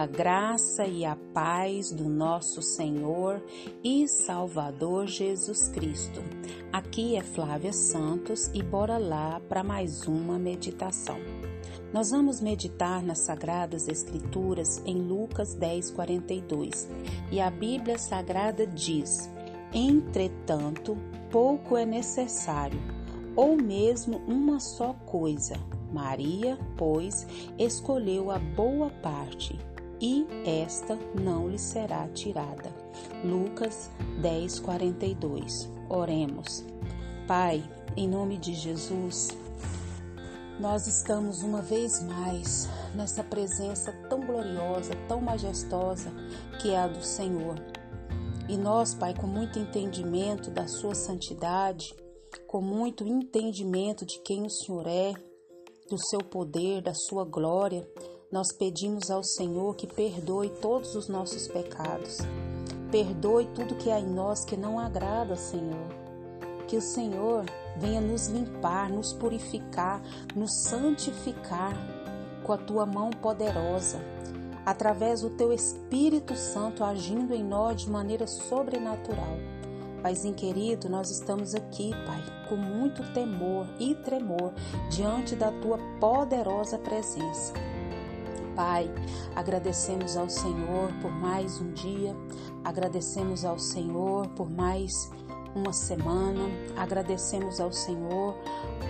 A graça e a paz do nosso Senhor e Salvador Jesus Cristo. Aqui é Flávia Santos e bora lá para mais uma meditação. Nós vamos meditar nas Sagradas Escrituras em Lucas 10, 42 e a Bíblia Sagrada diz: Entretanto, pouco é necessário, ou mesmo uma só coisa. Maria, pois, escolheu a boa parte e esta não lhe será tirada. Lucas 10, 42. Oremos. Pai, em nome de Jesus, nós estamos uma vez mais nessa presença tão gloriosa, tão majestosa que é a do Senhor. E nós, Pai, com muito entendimento da Sua santidade, com muito entendimento de quem o Senhor é, do seu poder, da Sua glória, nós pedimos ao Senhor que perdoe todos os nossos pecados. Perdoe tudo que há em nós que não agrada, Senhor. Que o Senhor venha nos limpar, nos purificar, nos santificar com a tua mão poderosa, através do teu Espírito Santo agindo em nós de maneira sobrenatural. Paizinho querido, nós estamos aqui, Pai, com muito temor e tremor diante da tua poderosa presença. Pai, agradecemos ao Senhor por mais um dia, agradecemos ao Senhor por mais uma semana, agradecemos ao Senhor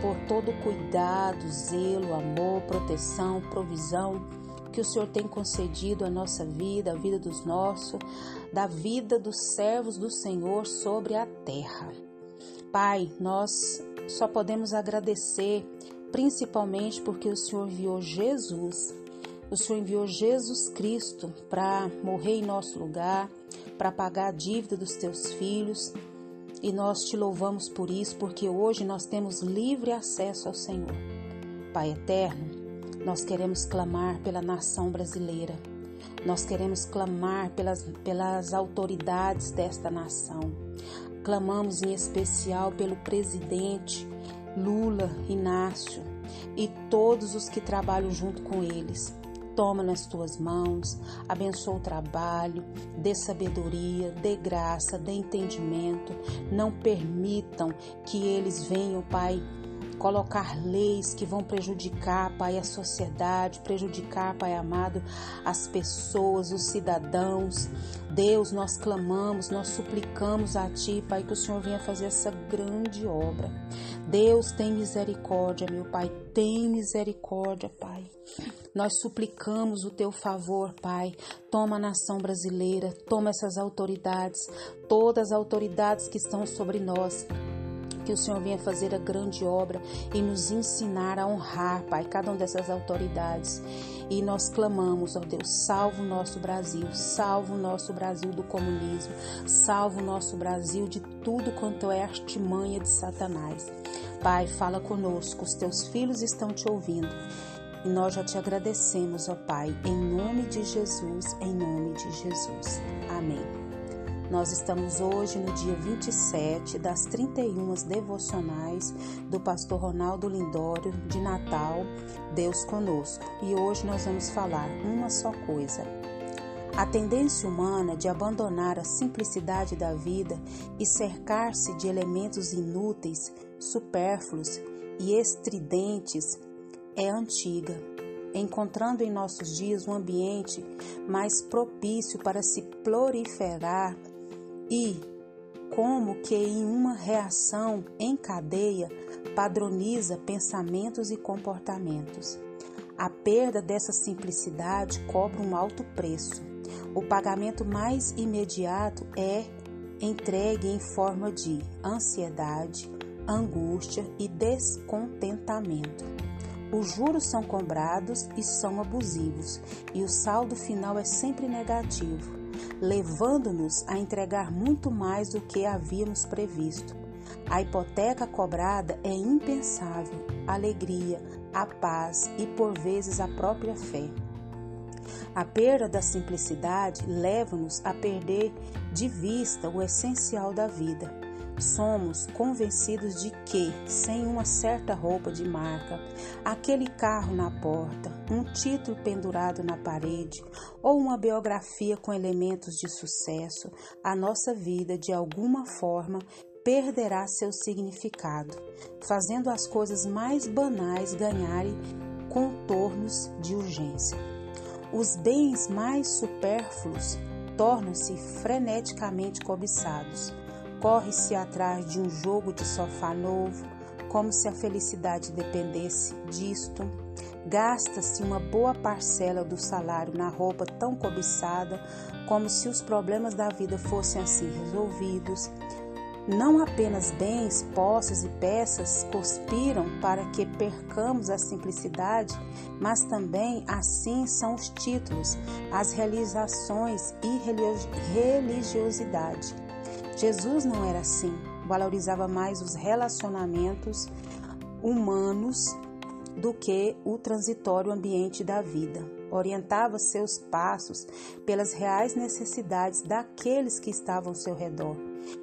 por todo o cuidado, zelo, amor, proteção, provisão que o Senhor tem concedido à nossa vida, à vida dos nossos, da vida dos servos do Senhor sobre a terra. Pai, nós só podemos agradecer, principalmente porque o Senhor enviou Jesus o Senhor enviou Jesus Cristo para morrer em nosso lugar, para pagar a dívida dos teus filhos. E nós te louvamos por isso, porque hoje nós temos livre acesso ao Senhor. Pai eterno, nós queremos clamar pela nação brasileira. Nós queremos clamar pelas, pelas autoridades desta nação. Clamamos em especial pelo presidente Lula Inácio e todos os que trabalham junto com eles. Toma nas tuas mãos, abençoa o trabalho, dê sabedoria, dê graça, dê entendimento. Não permitam que eles venham, Pai, colocar leis que vão prejudicar, Pai, a sociedade, prejudicar, Pai amado, as pessoas, os cidadãos. Deus, nós clamamos, nós suplicamos a Ti, Pai, que o Senhor venha fazer essa grande obra. Deus, tem misericórdia, meu Pai, tem misericórdia, Pai. Nós suplicamos o teu favor, Pai. Toma a nação brasileira, toma essas autoridades, todas as autoridades que estão sobre nós que o Senhor venha fazer a grande obra e nos ensinar a honrar, Pai, cada uma dessas autoridades. E nós clamamos, ó Deus, salva o nosso Brasil, salva o nosso Brasil do comunismo, salva o nosso Brasil de tudo quanto é artimanha de Satanás. Pai, fala conosco, os teus filhos estão te ouvindo. E nós já te agradecemos, ó Pai, em nome de Jesus, em nome de Jesus. Amém. Nós estamos hoje no dia 27 das 31 devocionais do pastor Ronaldo Lindório de Natal, Deus conosco. E hoje nós vamos falar uma só coisa. A tendência humana de abandonar a simplicidade da vida e cercar-se de elementos inúteis, supérfluos e estridentes é antiga, encontrando em nossos dias um ambiente mais propício para se proliferar e, como que em uma reação em cadeia, padroniza pensamentos e comportamentos. A perda dessa simplicidade cobra um alto preço. O pagamento mais imediato é entregue em forma de ansiedade, angústia e descontentamento. Os juros são cobrados e são abusivos, e o saldo final é sempre negativo, levando-nos a entregar muito mais do que havíamos previsto. A hipoteca cobrada é impensável, alegria, a paz e por vezes a própria fé. A perda da simplicidade leva-nos a perder de vista o essencial da vida. Somos convencidos de que, sem uma certa roupa de marca, aquele carro na porta, um título pendurado na parede ou uma biografia com elementos de sucesso, a nossa vida, de alguma forma, perderá seu significado, fazendo as coisas mais banais ganharem contornos de urgência. Os bens mais supérfluos tornam-se freneticamente cobiçados. Corre-se atrás de um jogo de sofá novo, como se a felicidade dependesse disto. Gasta-se uma boa parcela do salário na roupa tão cobiçada, como se os problemas da vida fossem assim resolvidos. Não apenas bens, posses e peças conspiram para que percamos a simplicidade, mas também assim são os títulos, as realizações e religiosidade. Jesus não era assim, valorizava mais os relacionamentos humanos do que o transitório ambiente da vida. Orientava seus passos pelas reais necessidades daqueles que estavam ao seu redor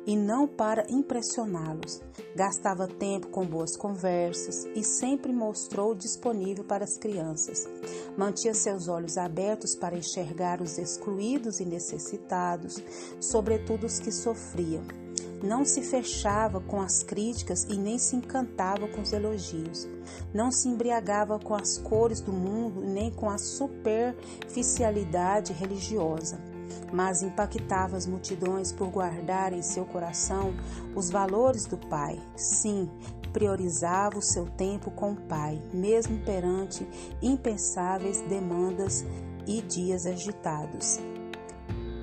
e não para impressioná-los. Gastava tempo com boas conversas e sempre mostrou disponível para as crianças. Mantinha seus olhos abertos para enxergar os excluídos e necessitados, sobretudo os que sofriam. Não se fechava com as críticas e nem se encantava com os elogios. Não se embriagava com as cores do mundo nem com a superficialidade religiosa mas impactava as multidões por guardar em seu coração os valores do Pai. Sim, priorizava o seu tempo com o Pai, mesmo perante impensáveis demandas e dias agitados.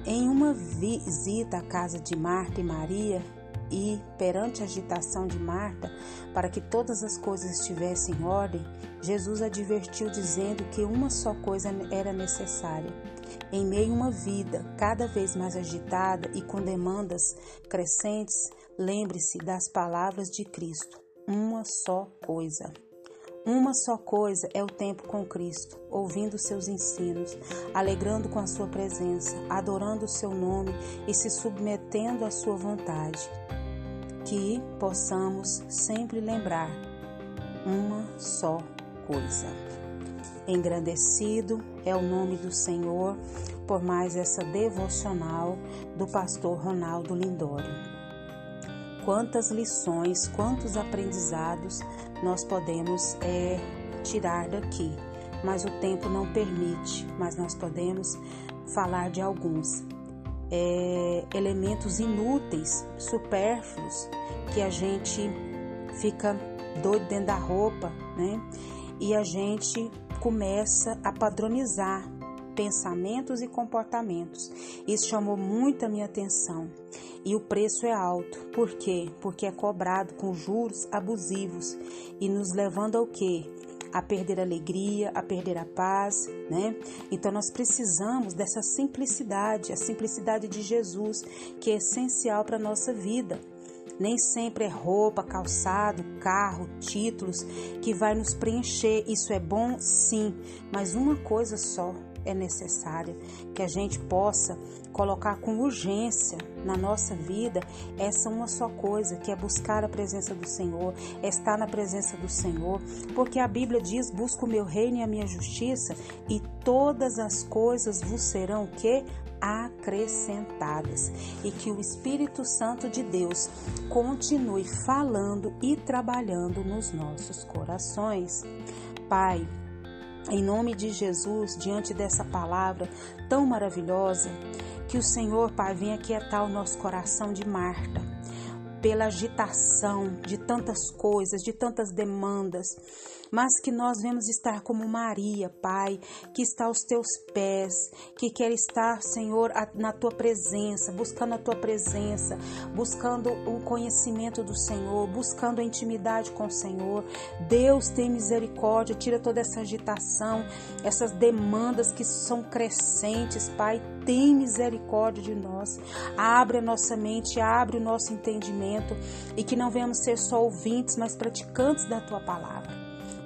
Em uma visita à casa de Marta e Maria, e, perante a agitação de Marta, para que todas as coisas estivessem em ordem, Jesus advertiu dizendo que uma só coisa era necessária em meio a uma vida cada vez mais agitada e com demandas crescentes, lembre-se das palavras de Cristo: uma só coisa. Uma só coisa é o tempo com Cristo, ouvindo seus ensinos, alegrando com a sua presença, adorando o seu nome e se submetendo à sua vontade. Que possamos sempre lembrar uma só coisa. Engrandecido é o nome do Senhor por mais essa devocional do pastor Ronaldo Lindório. Quantas lições, quantos aprendizados nós podemos é, tirar daqui, mas o tempo não permite, mas nós podemos falar de alguns. É, elementos inúteis, supérfluos, que a gente fica doido dentro da roupa, né? E a gente começa a padronizar pensamentos e comportamentos. Isso chamou muito a minha atenção. E o preço é alto. Por quê? Porque é cobrado com juros abusivos e nos levando ao quê? A perder a alegria, a perder a paz, né? Então nós precisamos dessa simplicidade, a simplicidade de Jesus, que é essencial para a nossa vida. Nem sempre é roupa, calçado, carro, títulos que vai nos preencher. Isso é bom, sim, mas uma coisa só é necessária, que a gente possa colocar com urgência na nossa vida essa uma só coisa, que é buscar a presença do Senhor, é estar na presença do Senhor, porque a Bíblia diz: busca o meu reino e a minha justiça, e todas as coisas vos serão que? acrescentadas e que o Espírito Santo de Deus continue falando e trabalhando nos nossos corações. Pai, em nome de Jesus, diante dessa palavra tão maravilhosa, que o Senhor, Pai, venha aquietar o nosso coração de Marta, pela agitação de tantas coisas, de tantas demandas mas que nós vemos estar como Maria, Pai, que está aos teus pés, que quer estar, Senhor, na tua presença, buscando a tua presença, buscando o conhecimento do Senhor, buscando a intimidade com o Senhor. Deus tem misericórdia, tira toda essa agitação, essas demandas que são crescentes, Pai, tem misericórdia de nós. Abre a nossa mente, abre o nosso entendimento e que não venhamos ser só ouvintes, mas praticantes da tua palavra.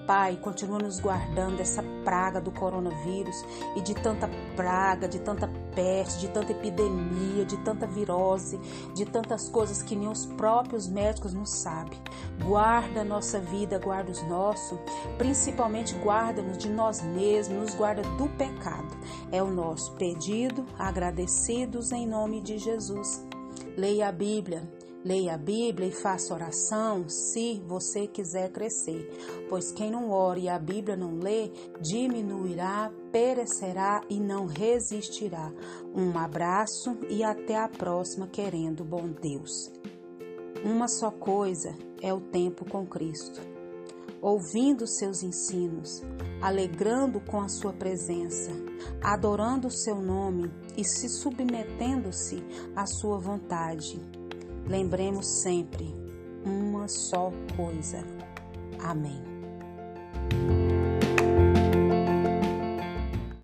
Pai, continua nos guardando dessa praga do coronavírus e de tanta praga, de tanta peste, de tanta epidemia, de tanta virose, de tantas coisas que nem os próprios médicos não sabem. Guarda a nossa vida, guarda os nossos, principalmente guarda-nos de nós mesmos, nos guarda do pecado. É o nosso pedido, agradecidos em nome de Jesus. Leia a Bíblia, Leia a Bíblia e faça oração se você quiser crescer, pois quem não ora e a Bíblia não lê, diminuirá, perecerá e não resistirá. Um abraço e até a próxima, querendo bom Deus. Uma só coisa é o tempo com Cristo. Ouvindo seus ensinos, alegrando com a sua presença, adorando o seu nome e se submetendo-se à sua vontade Lembremos sempre uma só coisa. Amém.